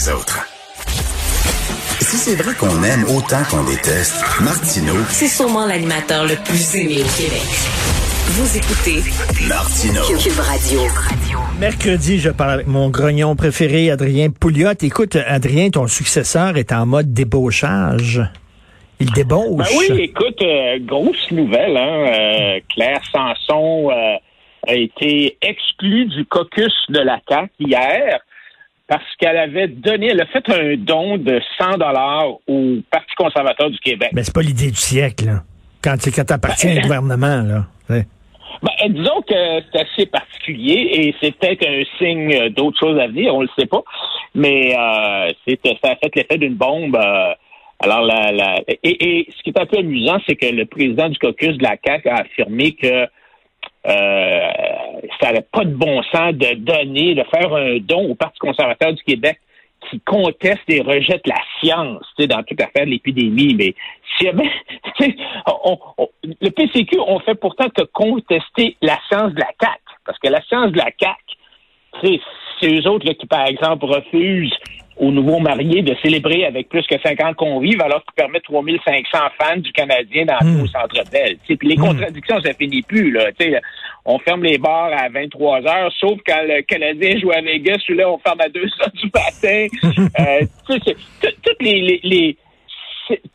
les autres. Si c'est vrai qu'on aime autant qu'on déteste, Martineau, C'est sûrement l'animateur le plus aimé au Québec. Vous écoutez Martineau. Cube Radio. Mercredi, je parle avec mon grognon préféré, Adrien Pouliot. Écoute, Adrien, ton successeur est en mode débauchage. Il débauche. Ben oui, écoute, euh, grosse nouvelle, hein. euh, Claire Sanson euh, a été exclue du caucus de la CAQ hier parce qu'elle avait donné, elle a fait un don de 100 dollars au Parti conservateur du Québec. Mais c'est pas l'idée du siècle, là. Quand, c'est quand t'appartiens au gouvernement, là. Ouais. Ben, euh, disons que c'est assez particulier et c'est peut-être un signe euh, d'autres choses à venir, on le sait pas. Mais euh, c'est, ça a fait l'effet d'une bombe. euh, alors, la, la, et, et ce qui est un peu amusant, c'est que le président du caucus de la CAQ a affirmé que euh, ça n'avait pas de bon sens de donner, de faire un don au Parti conservateur du Québec qui conteste et rejette la science dans toute affaire de l'épidémie. Mais si on- on- le PCQ, on fait pourtant que contester la science de la CAQ. Parce que la science de la CAQ, c'est eux autres là, qui, par exemple, refusent aux nouveaux mariés de célébrer avec plus que 50 convives alors qu'ils permettent 3500 fans du Canadien dans Hmm. au Centre Bell. Tu sais, Puis les contradictions, ça finit plus. Là, on ferme les bars à 23 heures, sauf quand le Canadien joue à Vegas, où là, on ferme à 2 heures du matin. Euh, toutes les, les, les-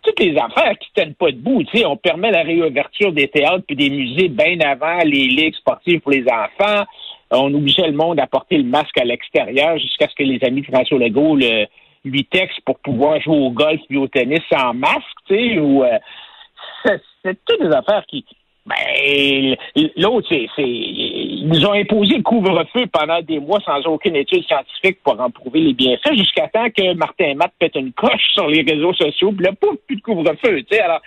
toutes les affaires qui tiennent pas debout. Tu sais, on permet la réouverture des théâtres puis des musées bien avant les ligues sportives pour les enfants. On obligeait le monde à porter le masque à l'extérieur jusqu'à ce que les amis de François Legault le, lui textent pour pouvoir jouer au golf puis au tennis sans masque, tu sais, ou euh, c'est toutes des affaires qui. Ben, l'autre, c'est, c'est, ils nous ont imposé le couvre-feu pendant des mois sans aucune étude scientifique pour en prouver les bienfaits, jusqu'à temps que Martin Matt pète une coche sur les réseaux sociaux, puis là, pouf, plus de couvre-feu, tu sais. Alors,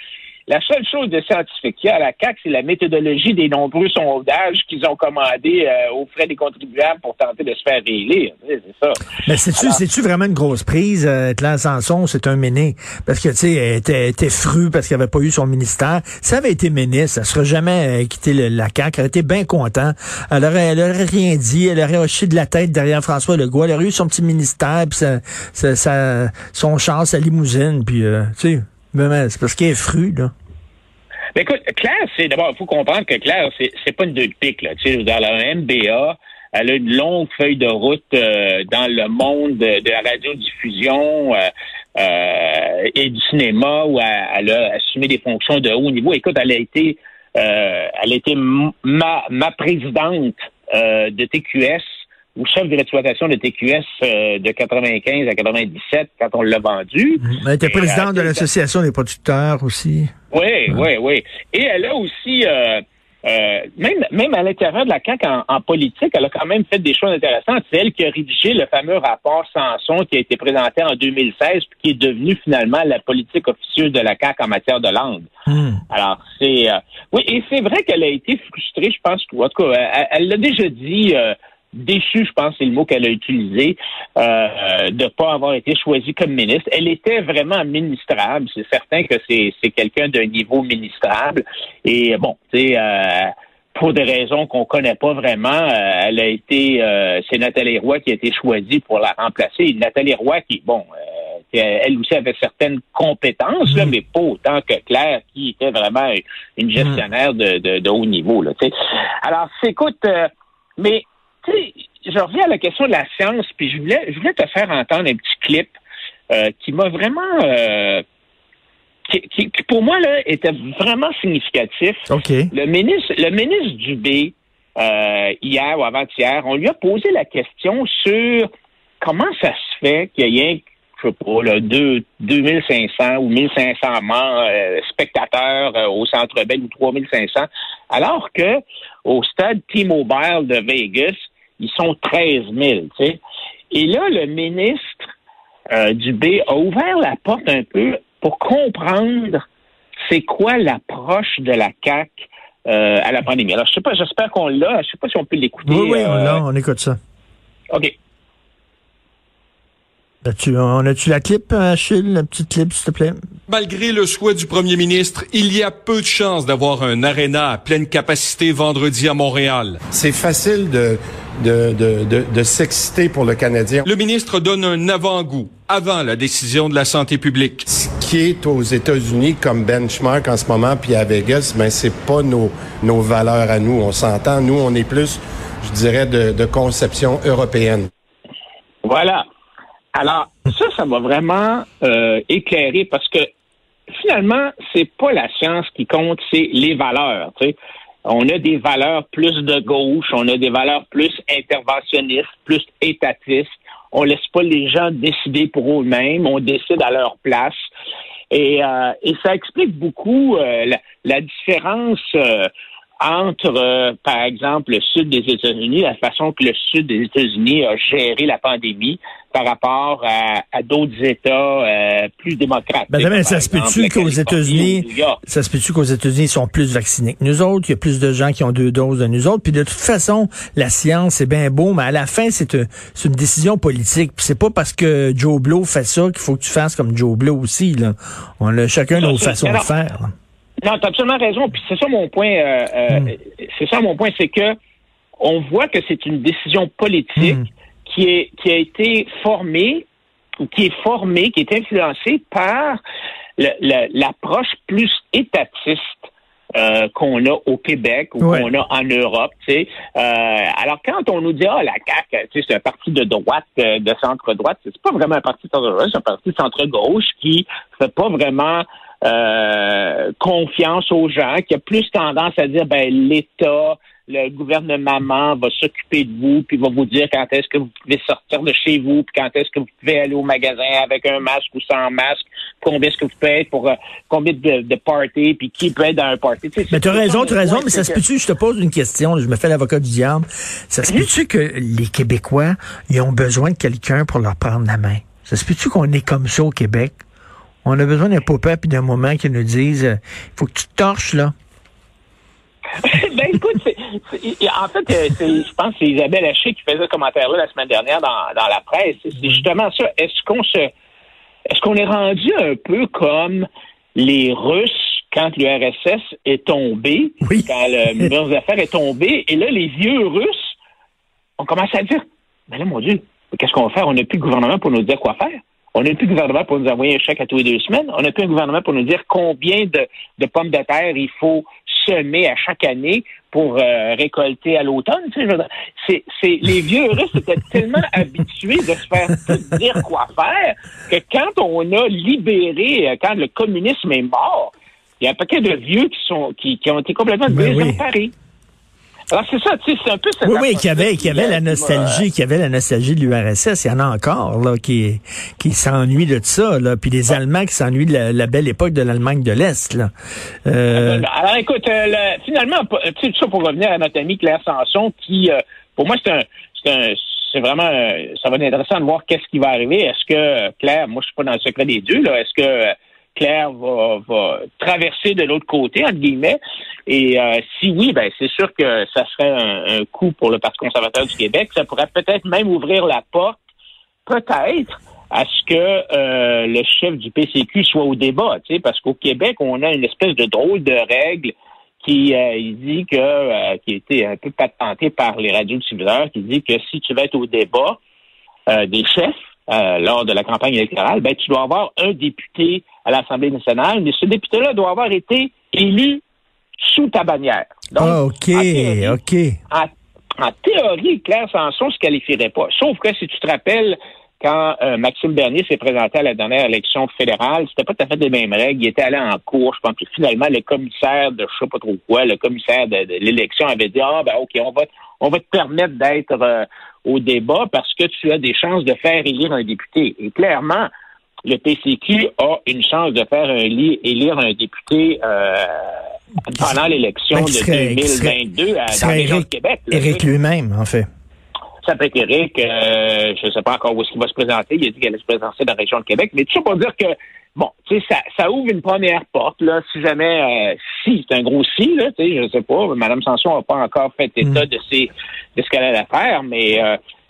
la seule chose de scientifique qu'il y a à la CAQ, c'est la méthodologie des nombreux sondages qu'ils ont commandés euh, aux frais des contribuables pour tenter de se faire réélire. C'est ça. Mais c'est-tu, vraiment une grosse prise? Euh, Claire Sanson, c'est un méné. Parce que, tu sais, elle était, elle était frue parce qu'elle avait pas eu son ministère. Si elle avait été ministre, elle serait jamais euh, quitté le- la CAQ. Elle était bien content. Elle aurait, elle aurait rien dit. Elle aurait hoché de la tête derrière François Legault. Elle aurait eu son petit ministère, puis sa, sa- sa- son char, sa limousine, puis, euh, tu sais, mais c'est parce qu'elle est frue, là. Mais écoute, Claire, c'est d'abord, il faut comprendre que Claire, c'est, c'est pas une deux de pique, là. Tu sais, je veux dire, elle a un MBA, elle a une longue feuille de route euh, dans le monde de, la radiodiffusion euh, euh, et du cinéma où elle, elle a assumé des fonctions de haut niveau. Écoute, elle a été, elle a été ma, ma présidente de TQS ou chef de l'exploitation de TQS euh, de 95 à 97 quand on l'a vendu. Elle était Et, présidente de euh, l'Association des producteurs aussi. oui, oui, oui. Et elle a aussi, euh, euh, même, même à l'intérieur de la CAQ en, en politique, elle a quand même fait des choses intéressantes. C'est elle qui a rédigé le fameux rapport Sanson qui a été présenté en 2016 puis qui est devenu finalement la politique officieuse de la CAQ en matière de langue. Hmm. Alors, c'est... oui, et c'est vrai qu'elle a été frustrée, je pense, en tout cas, elle l'a déjà dit... déçue, je pense, c'est le mot qu'elle a utilisé, euh, de pas avoir été choisie comme ministre. Elle était vraiment ministrable. C'est certain que c'est, c'est quelqu'un d'un niveau ministrable. Et bon, tu sais, euh, pour des raisons qu'on connaît pas vraiment, euh, elle a été, euh, c'est Nathalie Roy qui a été choisie pour la remplacer. Nathalie Roy qui, bon, euh, elle aussi avait certaines compétences, là, mais pas autant que Claire, qui était vraiment une gestionnaire de, de, de haut niveau. Là. Alors, écoute, euh, mais tu sais, je reviens à la question de la science, puis je voulais, je voulais te faire entendre un petit clip euh, qui m'a vraiment, euh, qui, qui- qui, pour moi là était vraiment significatif. OK. Le ministre, le ministre Dubé euh, hier ou avant-hier, on lui a posé la question sur comment ça se fait qu'il y ait je sais pas, là, deux, 2500 ou 1500 membres, euh, spectateurs euh, au Centre Bell ou 3500, alors que au stade T-Mobile de Vegas, ils sont 13 000, tu sais. Et là, le ministre euh, Dubé a ouvert la porte un peu pour comprendre c'est quoi l'approche de la CAQ euh, à la pandémie. Alors, je sais pas, j'espère qu'on l'a. Je sais pas si on peut l'écouter. Oui, oui, on euh, l'a, on écoute ça. OK. On a-tu la clip, Achille, la petite clip, s'il te plaît? Malgré le souhait du premier ministre, il y a peu de chances d'avoir un aréna à pleine capacité vendredi à Montréal. C'est facile de, de, de, de, s'exciter pour le Canadien. Le ministre donne un avant-goût avant la décision de la santé publique. Ce qui est aux États-Unis comme benchmark en ce moment, puis à Vegas, mais ben, c'est pas nos, nos valeurs à nous. On s'entend. Nous, on est plus, je dirais, de, de conception européenne. Voilà. Alors, ça, ça m'a vraiment euh, éclairé parce que finalement, c'est pas la science qui compte, c'est les valeurs. On a des valeurs plus de gauche, on a des valeurs plus interventionnistes, plus étatistes. On laisse pas les gens décider pour eux-mêmes, on décide à leur place. Et, euh, ça explique beaucoup euh, la, différence entre, euh, par exemple, le sud des États-Unis, la façon que le sud des États-Unis a géré la pandémie par rapport à, d'autres États euh, plus démocratiques. Ben, ça se peut-tu qu'aux États-Unis, ça se peut-tu qu'aux États-Unis, ils sont plus vaccinés que nous autres, il y a plus de gens qui ont deux doses de nous autres, puis de toute façon, la science, c'est bien beau, mais à la fin, c'est une, une décision politique. Puis c'est pas parce que Joe Blow fait ça qu'il faut que tu fasses comme Joe Blow aussi. Là. On a chacun nos façons de faire. Non, tu as absolument raison. Puis c'est ça mon point. Euh, euh, hmm. C'est ça mon point, c'est que on voit que c'est une décision politique hmm. qui est qui a été formée ou qui est formée, qui est influencée par l'approche plus étatiste euh, qu'on a au Québec ou qu'on a en Europe. Tu sais. Euh, alors quand on nous dit ah la CAQ, c'est un parti de droite, de centre droite, c'est pas vraiment un parti de centre droite, c'est un parti de centre gauche qui fait pas vraiment euh, confiance aux gens, qui a plus tendance à dire ben l'État, le gouvernement va s'occuper de vous, puis va vous dire quand est-ce que vous pouvez sortir de chez vous, puis quand est-ce que vous pouvez aller au magasin avec un masque ou sans masque, combien est-ce que vous pouvez être pour euh, combien de, de parties, puis qui peut être dans un party. mais tu as raison, tu as raison, mais ça se peut-tu, je te pose une question, je me fais l'avocat du diable, ça se peut-tu que les Québécois, ils ont besoin de quelqu'un pour leur prendre la main? Ça se peut-tu qu'on est comme ça au Québec? On a besoin d'un pop et d'un moment qui nous dise il euh, faut que tu te torches, là. ben écoute, en fait, euh, je pense que c'est Isabelle Haché qui faisait ce commentaire-là la semaine dernière dans, la presse. C'est mm-hmm. justement ça. Est-ce qu'on se est-ce qu'on est rendu un peu comme les Russes quand l'URSS est tombé, quand le mur d'affaires est tombé, et là, les vieux Russes ont commencé à dire Mais ben là, mon Dieu, qu'est-ce qu'on va faire? On n'a plus de gouvernement pour nous dire quoi faire. On n'a plus de gouvernement pour nous envoyer un chèque à tous les deux semaines. On n'a plus un gouvernement pour nous dire combien de, pommes de terre il faut semer à chaque année pour euh, récolter à l'automne. c'est, les vieux Russes étaient tellement habitués de se faire dire quoi faire que quand on a libéré, euh, quand le communisme est mort, il y a un paquet de vieux qui sont qui, ont été complètement ben désemparés. Alors c'est ça, tu sais, c'est un peu Oui, oui, qui avait, qui avait la nostalgie, qui avait la nostalgie de l'URSS. Il y en a encore là qui qui s'ennuient de ça, là. Puis les Allemands qui s'ennuient de la, belle époque de l'Allemagne de l'Est, là. Euh... Alors écoute, euh, finalement, tu sais, ça pour revenir à notre ami Claire Sanson, qui, euh, pour moi, c'est un, c'est un c'est vraiment, euh, ça va être intéressant de voir qu'est-ce qui va arriver. Est-ce que Claire, moi je suis pas dans le secret des dieux, là, est-ce que Claire va, va traverser de l'autre côté, entre guillemets. Et euh, si oui, ben c'est sûr que ça serait un, coup pour le Parti conservateur du Québec. Ça pourrait peut-être même ouvrir la porte, peut-être, à ce que euh, le chef du PCQ soit au débat, parce qu'au Québec, on a une espèce de drôle de règle qui euh, il dit que qui a été un peu patentée par les radiodiffuseurs, qui dit que si tu vas être au débat des chefs lors de la campagne électorale, ben tu dois avoir un député à l'Assemblée nationale, mais ce député-là doit avoir été élu sous ta bannière. Donc, ah, OK, OK. En, théorie, Claire Sanson se qualifierait pas. Sauf que si tu te rappelles, quand euh, Maxime Bernier s'est présenté à la dernière élection fédérale, c'était pas tout à fait les mêmes règles. Il était allé en cours. Je pense que finalement, le commissaire de je sais pas trop quoi, le commissaire de, l'élection avait dit Ah ben OK, on va on va te permettre d'être euh, au débat parce que tu as des chances de faire élire un député. Et clairement, le PCQ a une chance de faire un lit, élire un député euh, pendant l'élection ben, de 2022 à, dans la région de Québec. Éric lui-même, en fait. Ça peut être Éric, euh, je ne sais pas encore où est-ce qu'il va se présenter. Il a dit qu'il allait se présenter dans la région de Québec. Mais tout ça pour dire que, bon, tu sais, ça, ça ouvre une première porte, là, si jamais, euh, si, c'est un gros si, là, tu sais, je sais pas, Mme Sanson n'a pas encore fait état mm. de, ses, de ce qu'elle allait faire, mais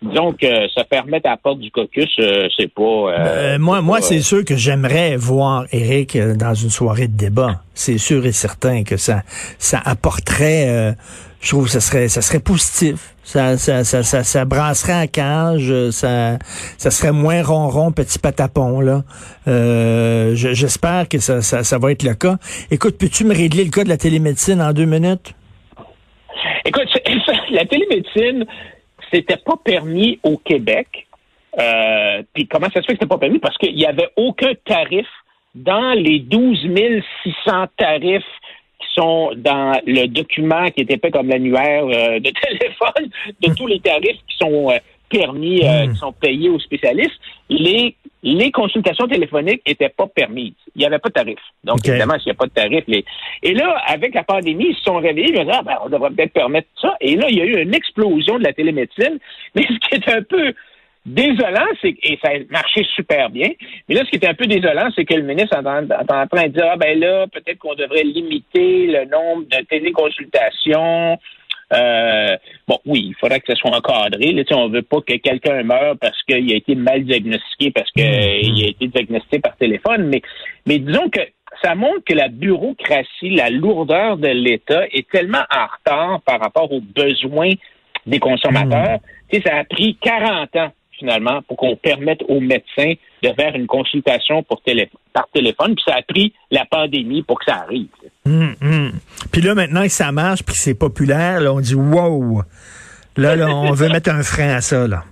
disons que ça permet à la porte du caucus, euh, c'est pas. euh, Euh, moi, c'est moi, c'est sûr que j'aimerais voir Eric euh, dans une soirée de débat. C'est sûr et certain que ça, ça apporterait. euh, je trouve que ça serait, ça serait positif. Ça, ça, ça, ça, ça brasserait à cage. euh, Ça, ça serait moins ronron, petit patapon là. Euh, je- J'espère que ça, ça, ça va être le cas. Écoute, peux-tu me régler le cas de la télémédecine en deux minutes? Écoute, la télémédecine, c'était pas permis au Québec. Euh, Puis comment ça se fait que c'était pas permis? Parce qu'il n'y avait aucun tarif dans les 12 600 tarifs qui sont dans le document qui était fait comme l'annuaire euh, de téléphone, de tous les tarifs qui sont euh, permis, euh, Mm. qui sont payés aux spécialistes, les, les consultations téléphoniques n'étaient pas permises. Il n'y avait pas de tarif. Donc, évidemment, s'il n'y a pas de tarif, les... Et là, avec la pandémie, ils se sont réveillés, ils ont dit, ah, ben, on devrait peut-être permettre ça. Et là, il y a eu une explosion de la télémédecine. Mais ce qui est un peu désolant, c'est et ça a marché super bien. Mais là, ce qui est un peu désolant, c'est que le ministre est en, est en train de dire, ah ben là, peut-être qu'on devrait limiter le nombre de téléconsultations. Euh, bon, oui, il faudrait que ça soit encadré. Là, on veut pas que quelqu'un meure parce qu'il a été mal diagnostiqué, parce qu'il a été diagnostiqué par téléphone. Mais, mais disons que ça montre que la bureaucratie, la lourdeur de l'État est tellement en retard par rapport aux besoins des consommateurs. Sais, ça a pris 40 ans finalement pour qu'on permette aux médecins de faire une consultation pour télé- par téléphone. Puis ça a pris la pandémie pour que ça arrive. Hum, hum. Puis là, maintenant que ça marche, puis c'est populaire, là, on dit wow. Là, là, on veut mettre un frein à ça, là.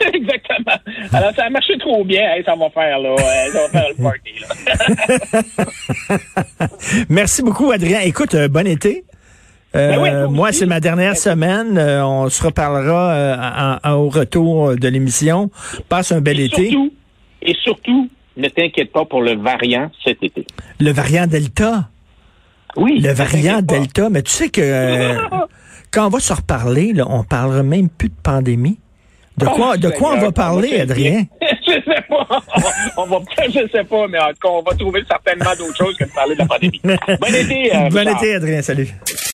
Exactement. Alors, ça a marché trop bien. Hey, ça va faire, là. ça va faire le party, là. Merci beaucoup, Adrien. Écoute, euh, bon été. Euh, Ben oui, moi, c'est ma dernière semaine. Euh, on se reparlera euh, au retour de l'émission. Passe un bel Et été. surtout, et surtout, ne t'inquiète pas pour le variant cet été. Le variant Delta. Oui. Le ne variant. Delta. Mais tu sais que quand on va se reparler, là, on parlera même plus de pandémie. De Oh, quoi, de quoi on va parler, Adrien? je sais pas. On, on va, je sais pas, mais en tout cas, on va trouver certainement d'autres choses que de parler de la pandémie. Bon été. Bon été, Adrien. Salut.